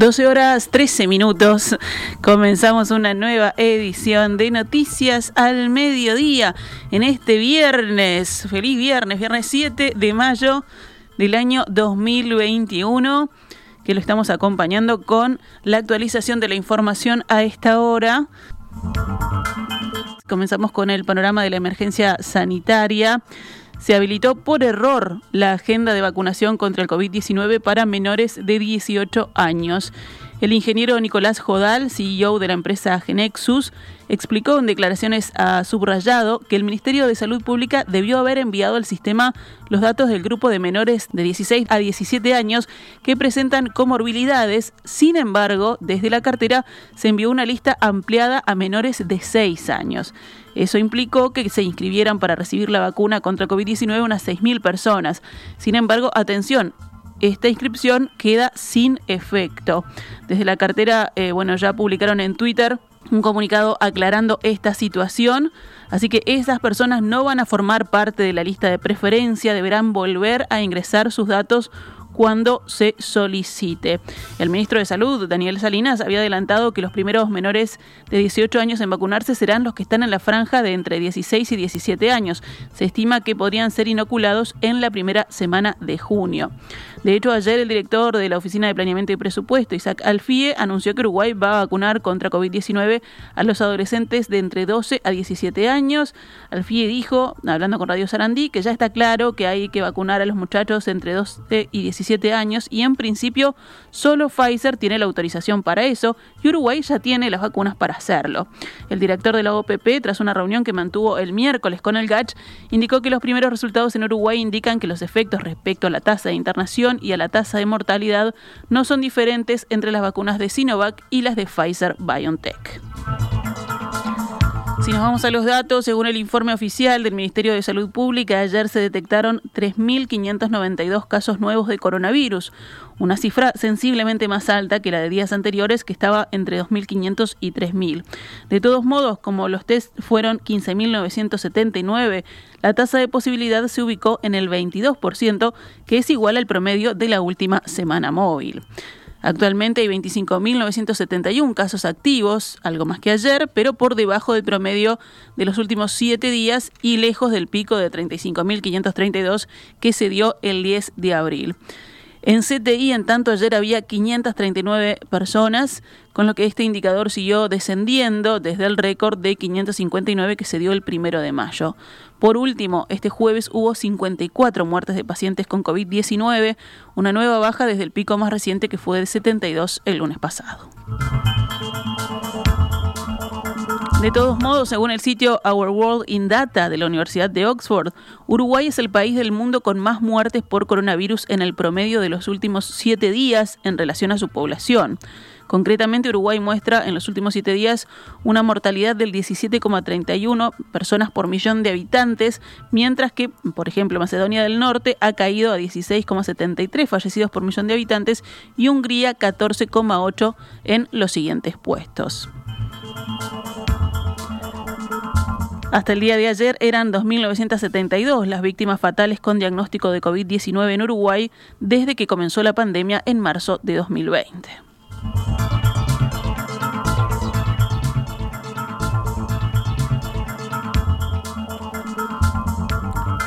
12 horas 13 minutos. Comenzamos una nueva edición de Noticias al Mediodía en este viernes. Feliz viernes, viernes 7 de mayo del año 2021, que lo estamos acompañando con la actualización de la información a esta hora. Comenzamos con el panorama de la emergencia sanitaria se habilitó por error la agenda de vacunación contra el COVID-19 para menores de 18 años. El ingeniero Nicolás Jodal, CEO de la empresa Genexus, explicó en declaraciones a Subrayado que el Ministerio de Salud Pública debió haber enviado al sistema los datos del grupo de menores de 16 a 17 años que presentan comorbilidades. Sin embargo, desde la cartera se envió una lista ampliada a menores de 6 años. Eso implicó que se inscribieran para recibir la vacuna contra COVID-19 unas 6.000 personas. Sin embargo, atención, esta inscripción queda sin efecto. Desde la cartera, eh, bueno, ya publicaron en Twitter un comunicado aclarando esta situación. Así que esas personas no van a formar parte de la lista de preferencia, deberán volver a ingresar sus datos cuando se solicite. El ministro de Salud, Daniel Salinas, había adelantado que los primeros menores de 18 años en vacunarse serán los que están en la franja de entre 16 y 17 años. Se estima que podrían ser inoculados en la primera semana de junio. De hecho, ayer el director de la Oficina de Planeamiento y Presupuesto, Isaac Alfie, anunció que Uruguay va a vacunar contra COVID-19 a los adolescentes de entre 12 a 17 años. Alfie dijo, hablando con Radio Sarandí, que ya está claro que hay que vacunar a los muchachos entre 12 y 17 años y en principio solo Pfizer tiene la autorización para eso y Uruguay ya tiene las vacunas para hacerlo. El director de la OPP, tras una reunión que mantuvo el miércoles con el GACH, indicó que los primeros resultados en Uruguay indican que los efectos respecto a la tasa de internación y a la tasa de mortalidad no son diferentes entre las vacunas de Sinovac y las de Pfizer BioNTech. Si nos vamos a los datos, según el informe oficial del Ministerio de Salud Pública, ayer se detectaron 3.592 casos nuevos de coronavirus, una cifra sensiblemente más alta que la de días anteriores, que estaba entre 2.500 y 3.000. De todos modos, como los test fueron 15.979, la tasa de posibilidad se ubicó en el 22%, que es igual al promedio de la última semana móvil. Actualmente hay 25.971 casos activos, algo más que ayer, pero por debajo del promedio de los últimos siete días y lejos del pico de 35.532 que se dio el 10 de abril. En CTI, en tanto, ayer había 539 personas, con lo que este indicador siguió descendiendo desde el récord de 559 que se dio el primero de mayo. Por último, este jueves hubo 54 muertes de pacientes con COVID-19, una nueva baja desde el pico más reciente que fue de 72 el lunes pasado. De todos modos, según el sitio Our World in Data de la Universidad de Oxford, Uruguay es el país del mundo con más muertes por coronavirus en el promedio de los últimos siete días en relación a su población. Concretamente, Uruguay muestra en los últimos siete días una mortalidad del 17,31 personas por millón de habitantes, mientras que, por ejemplo, Macedonia del Norte ha caído a 16,73 fallecidos por millón de habitantes y Hungría 14,8 en los siguientes puestos. Hasta el día de ayer eran 2.972 las víctimas fatales con diagnóstico de COVID-19 en Uruguay desde que comenzó la pandemia en marzo de 2020.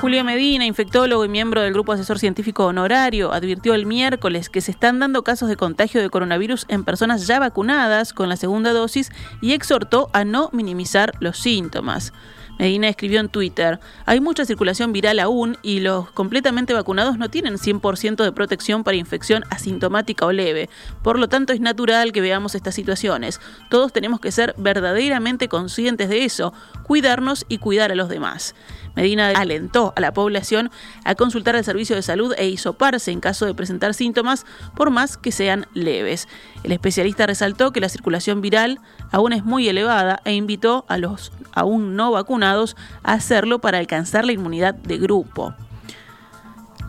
Julio Medina, infectólogo y miembro del Grupo Asesor Científico Honorario, advirtió el miércoles que se están dando casos de contagio de coronavirus en personas ya vacunadas con la segunda dosis y exhortó a no minimizar los síntomas. Medina escribió en Twitter, hay mucha circulación viral aún y los completamente vacunados no tienen 100% de protección para infección asintomática o leve. Por lo tanto, es natural que veamos estas situaciones. Todos tenemos que ser verdaderamente conscientes de eso, cuidarnos y cuidar a los demás. Medina alentó a la población a consultar al servicio de salud e hisoparse en caso de presentar síntomas, por más que sean leves. El especialista resaltó que la circulación viral aún es muy elevada e invitó a los aún no vacunados a hacerlo para alcanzar la inmunidad de grupo.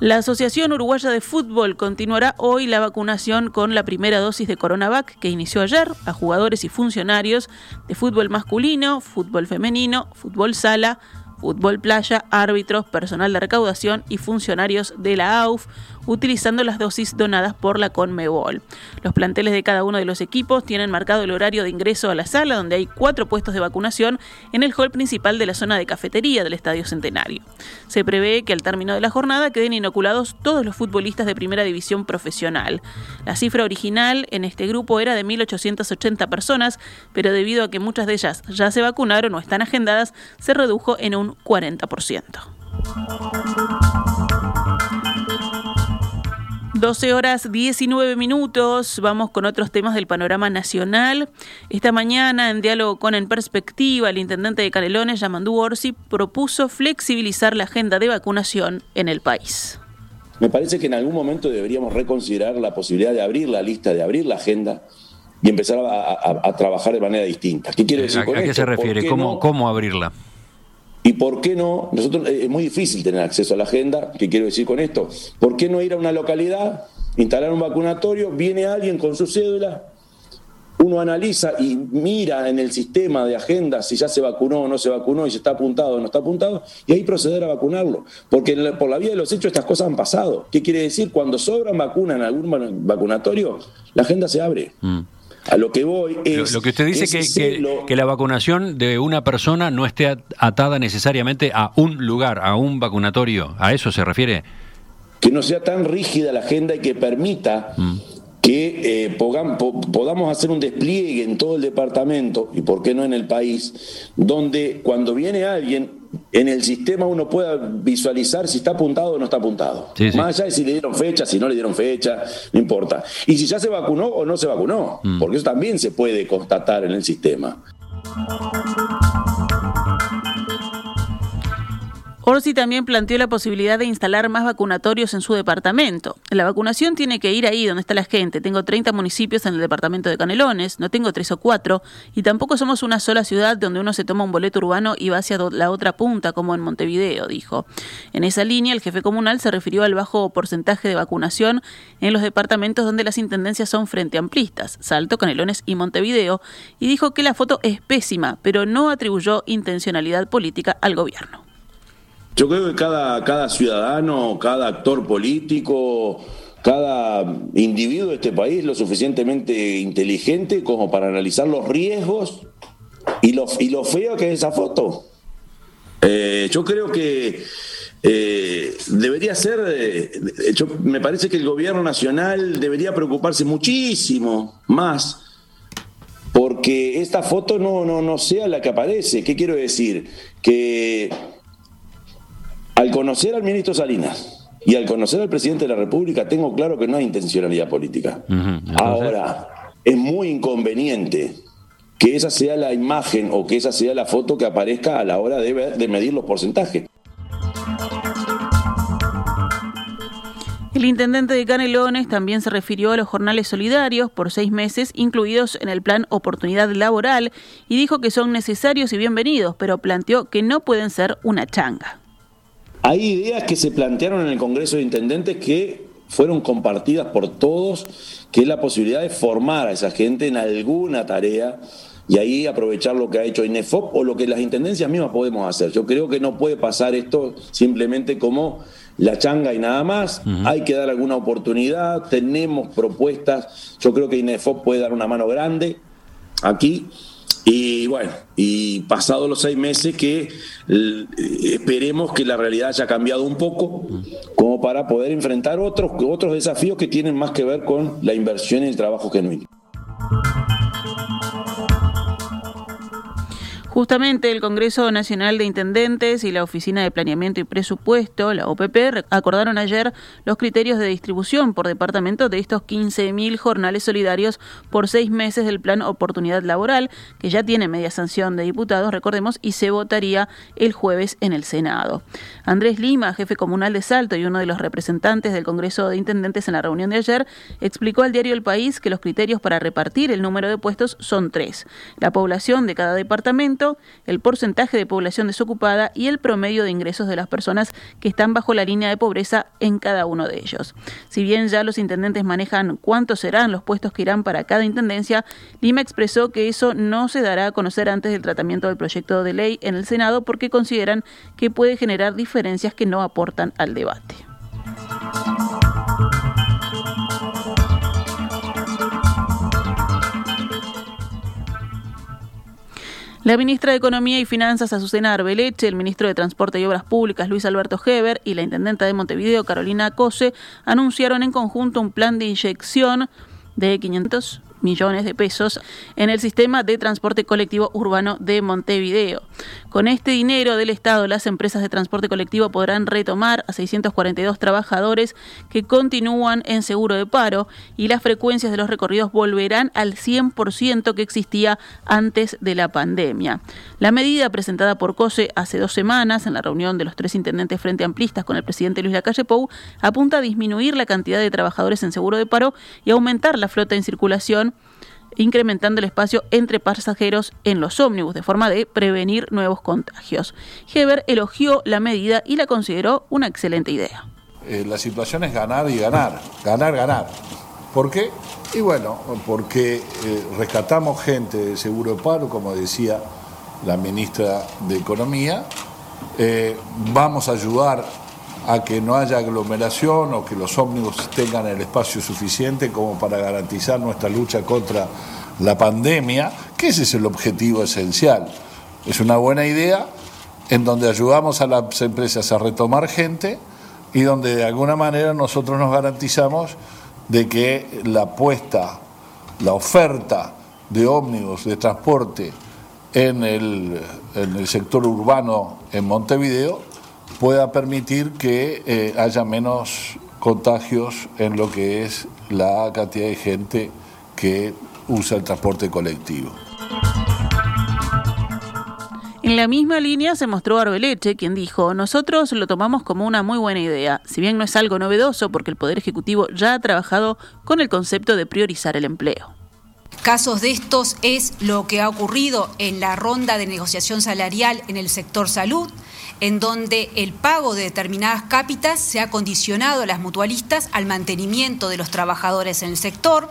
La Asociación Uruguaya de Fútbol continuará hoy la vacunación con la primera dosis de Coronavac que inició ayer a jugadores y funcionarios de fútbol masculino, fútbol femenino, fútbol sala, fútbol playa, árbitros, personal de recaudación y funcionarios de la AUF, utilizando las dosis donadas por la Conmebol. Los planteles de cada uno de los equipos tienen marcado el horario de ingreso a la sala, donde hay cuatro puestos de vacunación en el hall principal de la zona de cafetería del Estadio Centenario. Se prevé que al término de la jornada queden inoculados todos los futbolistas de primera división profesional. La cifra original en este grupo era de 1.880 personas, pero debido a que muchas de ellas ya se vacunaron o están agendadas, se redujo en un 40%. 12 horas 19 minutos, vamos con otros temas del panorama nacional. Esta mañana, en diálogo con En Perspectiva, el intendente de Canelones, Yamandú Orsi, propuso flexibilizar la agenda de vacunación en el país. Me parece que en algún momento deberíamos reconsiderar la posibilidad de abrir la lista, de abrir la agenda y empezar a, trabajar de manera distinta. ¿Qué quiere decir ¿A, qué se refiere? ¿Cómo, ¿Cómo abrirla? ¿Y por qué no? Nosotros eh, es muy difícil tener acceso a la agenda. ¿Qué quiero decir con esto? ¿Por qué no ir a una localidad, instalar un vacunatorio, viene alguien con su cédula, uno analiza y mira en el sistema de agenda si ya se vacunó o no se vacunó y si está apuntado o no está apuntado, y ahí proceder a vacunarlo. Porque por la vía de los hechos estas cosas han pasado. ¿Qué quiere decir? Cuando sobran vacunas en algún vacunatorio, la agenda se abre. Mm. A lo que voy es. Lo, que usted dice que, que, la vacunación de una persona no esté atada necesariamente a un lugar, a un vacunatorio. ¿A eso se refiere? Que no sea tan rígida la agenda y que permita. Mm. que eh, podamos hacer un despliegue en todo el departamento y por qué no en el país, donde cuando viene alguien en el sistema uno pueda visualizar si está apuntado o no está apuntado. Más allá de si le dieron fecha, si no le dieron fecha, no importa. Y si ya se vacunó o no se vacunó, mm. porque eso también se puede constatar en el sistema. Orsi también planteó la posibilidad de instalar más vacunatorios en su departamento. La vacunación tiene que ir ahí donde está la gente. Tengo 30 municipios en el departamento de Canelones, no tengo tres o cuatro, y tampoco somos una sola ciudad donde uno se toma un boleto urbano y va hacia la otra punta, como en Montevideo, dijo. En esa línea, el jefe comunal se refirió al bajo porcentaje de vacunación en los departamentos donde las intendencias son frente amplistas, Salto, Canelones y Montevideo, y dijo que la foto es pésima, pero no atribuyó intencionalidad política al gobierno. Yo creo que cada, cada ciudadano, cada actor político, cada individuo de este país lo suficientemente inteligente como para analizar los riesgos y lo, y lo feo que es esa foto. Eh, yo creo que eh, debería ser, eh, me parece que el gobierno nacional debería preocuparse muchísimo más porque esta foto no, no, no sea la que aparece. ¿Qué quiero decir? Que al conocer al ministro Salinas y al conocer al presidente de la República, tengo claro que no hay intencionalidad política. Ahora, es muy inconveniente que esa sea la imagen o que esa sea la foto que aparezca a la hora de medir los porcentajes. El intendente de Canelones también se refirió a los jornales solidarios por seis meses incluidos en el plan Oportunidad Laboral y dijo que son necesarios y bienvenidos, pero planteó que no pueden ser una changa. Hay ideas que se plantearon en el Congreso de Intendentes que fueron compartidas por todos, que es la posibilidad de formar a esa gente en alguna tarea y ahí aprovechar lo que ha hecho INEFOP o lo que las intendencias mismas podemos hacer. Yo creo que no puede pasar esto simplemente como la changa y nada más. Hay que dar alguna oportunidad, tenemos propuestas. Yo creo que INEFOP puede dar una mano grande aquí. Y bueno, y pasados los seis meses que eh, esperemos que la realidad haya cambiado un poco como para poder enfrentar otros, otros desafíos que tienen más que ver con la inversión y el trabajo genuino. Justamente el Congreso Nacional de Intendentes y la Oficina de Planeamiento y Presupuesto, la OPP, acordaron ayer los criterios de distribución por departamento de estos 15.000 jornales solidarios por seis meses del Plan Oportunidad Laboral, que ya tiene media sanción de diputados, recordemos, y se votaría el jueves en el Senado. Andrés Lima, jefe comunal de Salto y uno de los representantes del Congreso de Intendentes en la reunión de ayer, explicó al diario El País que los criterios para repartir el número de puestos son tres. La población de cada departamento, el porcentaje de población desocupada y el promedio de ingresos de las personas que están bajo la línea de pobreza en cada uno de ellos. Si bien ya los intendentes manejan cuántos serán los puestos que irán para cada intendencia, Lima expresó que eso no se dará a conocer antes del tratamiento del proyecto de ley en el Senado porque consideran que puede generar diferencias que no aportan al debate. La ministra de Economía y Finanzas, Azucena Arbeleche, el ministro de Transporte y Obras Públicas, Luis Alberto Heber, y la intendenta de Montevideo, Carolina Cose, anunciaron en conjunto un plan de inyección de 500 millones de pesos en el sistema de transporte colectivo urbano de Montevideo. Con este dinero del Estado, las empresas de transporte colectivo podrán retomar a 642 trabajadores que continúan en seguro de paro y las frecuencias de los recorridos volverán al 100% que existía antes de la pandemia. La medida presentada por COSE hace dos semanas en la reunión de los tres intendentes frente amplistas con el presidente Luis Lacalle Pou apunta a disminuir la cantidad de trabajadores en seguro de paro y aumentar la flota en circulación incrementando el espacio entre pasajeros en los ómnibus, de forma de prevenir nuevos contagios. Heber elogió la medida y la consideró una excelente idea. Eh, la situación es ganar y ganar, ganar, ganar. ¿Por qué? Y bueno, porque eh, rescatamos gente de seguro de paro, como decía la ministra de Economía, eh, vamos a ayudar a que no haya aglomeración o que los ómnibus tengan el espacio suficiente como para garantizar nuestra lucha contra la pandemia, que ese es el objetivo esencial. Es una buena idea en donde ayudamos a las empresas a retomar gente y donde de alguna manera nosotros nos garantizamos de que la apuesta, la oferta de ómnibus, de transporte en el, en el sector urbano en Montevideo pueda permitir que eh, haya menos contagios en lo que es la cantidad de gente que usa el transporte colectivo. En la misma línea se mostró Arbeleche, quien dijo, nosotros lo tomamos como una muy buena idea, si bien no es algo novedoso porque el Poder Ejecutivo ya ha trabajado con el concepto de priorizar el empleo. Casos de estos es lo que ha ocurrido en la ronda de negociación salarial en el sector salud, en donde el pago de determinadas cápitas se ha condicionado a las mutualistas al mantenimiento de los trabajadores en el sector.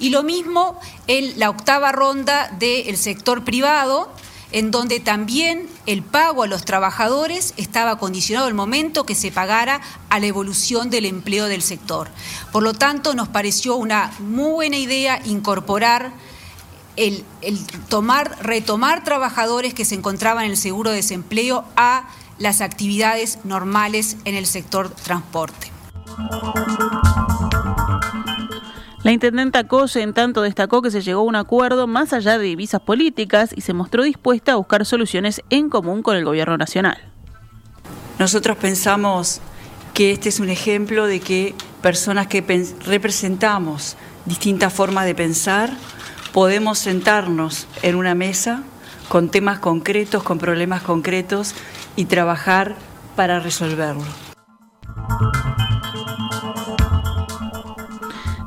Y lo mismo en la octava ronda del sector privado, en donde también el pago a los trabajadores estaba condicionado al momento que se pagara a la evolución del empleo del sector. Por lo tanto, nos pareció una muy buena idea incorporar el, tomar, retomar trabajadores que se encontraban en el seguro de desempleo a las actividades normales en el sector transporte. La intendenta Cose, en tanto, destacó que se llegó a un acuerdo más allá de divisas políticas y se mostró dispuesta a buscar soluciones en común con el gobierno nacional. Nosotros pensamos que este es un ejemplo de que personas que representamos distintas formas de pensar podemos sentarnos en una mesa con temas concretos, con problemas concretos y trabajar para resolverlo.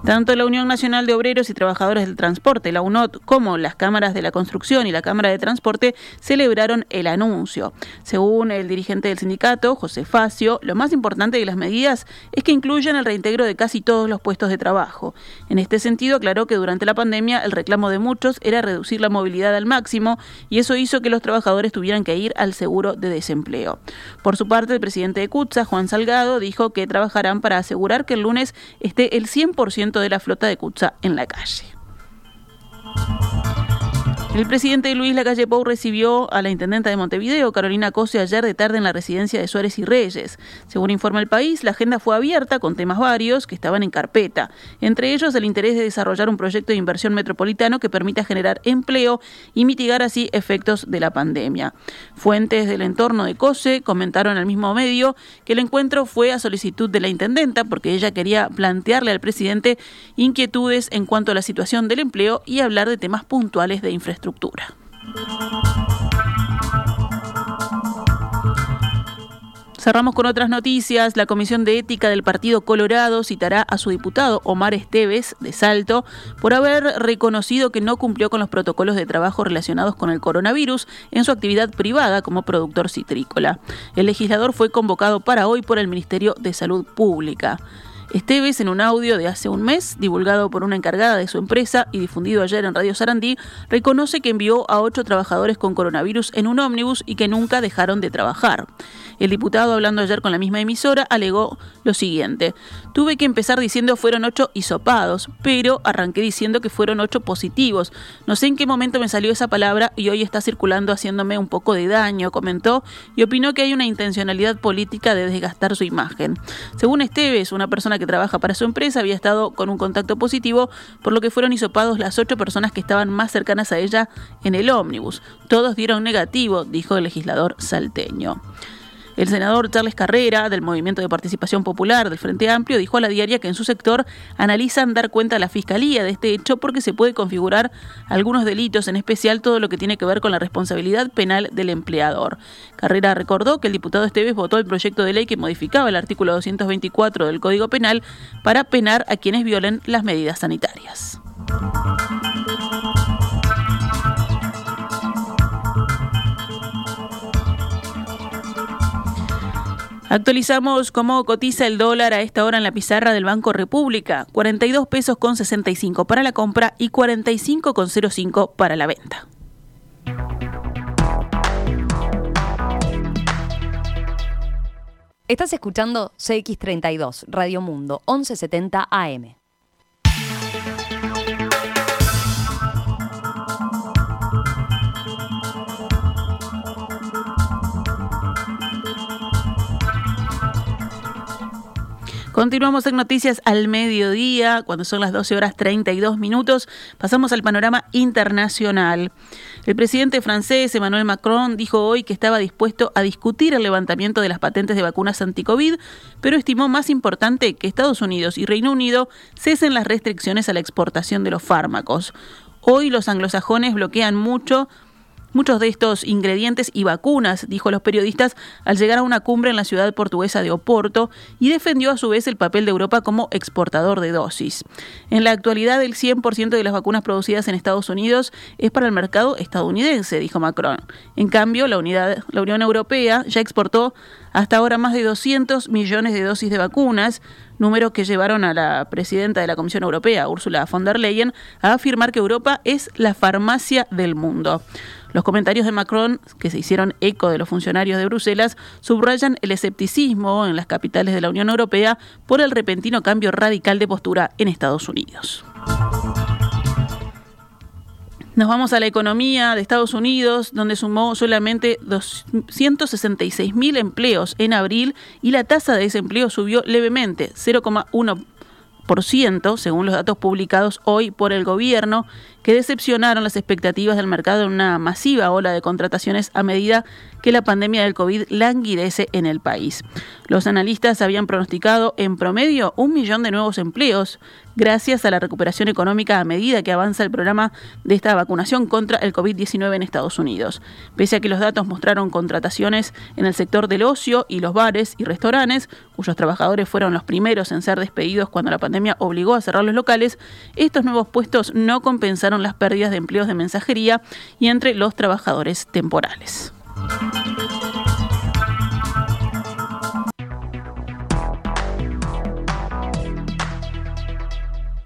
Tanto la Unión Nacional de Obreros y Trabajadores del Transporte, la UNOT, como las cámaras de la construcción y la Cámara de Transporte celebraron el anuncio. Según el dirigente del sindicato, José Facio, lo más importante de las medidas es que incluyen el reintegro de casi todos los puestos de trabajo. En este sentido, aclaró que durante la pandemia el reclamo de muchos era reducir la movilidad al máximo y eso hizo que los trabajadores tuvieran que ir al seguro de desempleo. Por su parte, el presidente de CUTSA, Juan Salgado, dijo que trabajarán para asegurar que el lunes esté el 100% de la flota de Cutsa en la calle. El presidente Luis Lacalle Pou recibió a la intendenta de Montevideo, Carolina Cose, ayer de tarde en la residencia de Suárez y Reyes. Según informa el país, la agenda fue abierta con temas varios que estaban en carpeta, entre ellos el interés de desarrollar un proyecto de inversión metropolitano que permita generar empleo y mitigar así efectos de la pandemia. Fuentes del entorno de Cose comentaron al mismo medio que el encuentro fue a solicitud de la intendenta porque ella quería plantearle al presidente inquietudes en cuanto a la situación del empleo y hablar de temas puntuales de infraestructura Cerramos con otras noticias. La Comisión de Ética del Partido Colorado citará a su diputado Omar Esteves de Salto por haber reconocido que no cumplió con los protocolos de trabajo relacionados con el coronavirus en su actividad privada como productor citrícola. El legislador fue convocado para hoy por el Ministerio de Salud Pública. Esteves, en un audio de hace un mes, divulgado por una encargada de su empresa y difundido ayer en Radio Sarandí, reconoce que envió a ocho trabajadores con coronavirus en un ómnibus y que nunca dejaron de trabajar. El diputado, hablando ayer con la misma emisora, alegó lo siguiente. Tuve que empezar diciendo fueron ocho hisopados, pero arranqué diciendo que fueron ocho positivos. No sé en qué momento me salió esa palabra y hoy está circulando haciéndome un poco de daño, comentó, y opinó que hay una intencionalidad política de desgastar su imagen. Según Esteves, una persona que trabaja para su empresa había estado con un contacto positivo, por lo que fueron hisopados las ocho personas que estaban más cercanas a ella en el ómnibus. Todos dieron negativo, dijo el legislador salteño. El senador Charles Carrera, del Movimiento de Participación Popular del Frente Amplio, dijo a la diaria que en su sector analizan dar cuenta a la Fiscalía de este hecho porque se puede configurar algunos delitos, en especial todo lo que tiene que ver con la responsabilidad penal del empleador. Carrera recordó que el diputado Esteves votó el proyecto de ley que modificaba el artículo 224 del Código Penal para penar a quienes violen las medidas sanitarias. Actualizamos cómo cotiza el dólar a esta hora en la pizarra del Banco República. 42 pesos con 65 para la compra y 45 con 05 para la venta. Estás escuchando CX32, Radio Mundo, 1170 AM. Continuamos en Noticias al mediodía, cuando son las 12 horas 32 minutos. Pasamos al panorama internacional. El presidente francés Emmanuel Macron dijo hoy que estaba dispuesto a discutir el levantamiento de las patentes de vacunas anti-COVID, pero estimó más importante que Estados Unidos y Reino Unido cesen las restricciones a la exportación de los fármacos. Hoy los anglosajones bloquean mucho muchos de estos ingredientes y vacunas, dijo a los periodistas al llegar a una cumbre en la ciudad portuguesa de Oporto y defendió a su vez el papel de Europa como exportador de dosis. En la actualidad, el 100% de las vacunas producidas en Estados Unidos es para el mercado estadounidense, dijo Macron. En cambio, la, la Unión Europea ya exportó hasta ahora más de 200 millones de dosis de vacunas, número que llevaron a la presidenta de la Comisión Europea, Ursula von der Leyen, a afirmar que Europa es la farmacia del mundo. Los comentarios de Macron, que se hicieron eco de los funcionarios de Bruselas, subrayan el escepticismo en las capitales de la Unión Europea por el repentino cambio radical de postura en Estados Unidos. Nos vamos a la economía de Estados Unidos, donde sumó solamente 266 mil empleos en abril y la tasa de desempleo subió levemente, 0,1%, según los datos publicados hoy por el gobierno, que decepcionaron las expectativas del mercado en una masiva ola de contrataciones a medida que la pandemia del COVID languidece en el país. Los analistas habían pronosticado en promedio un millón de nuevos empleos gracias a la recuperación económica a medida que avanza el programa de esta vacunación contra el COVID-19 en Estados Unidos. Pese a que los datos mostraron contrataciones en el sector del ocio y los bares y restaurantes, cuyos trabajadores fueron los primeros en ser despedidos cuando la pandemia obligó a cerrar los locales, estos nuevos puestos no compensaron las pérdidas de empleos de mensajería y entre los trabajadores temporales.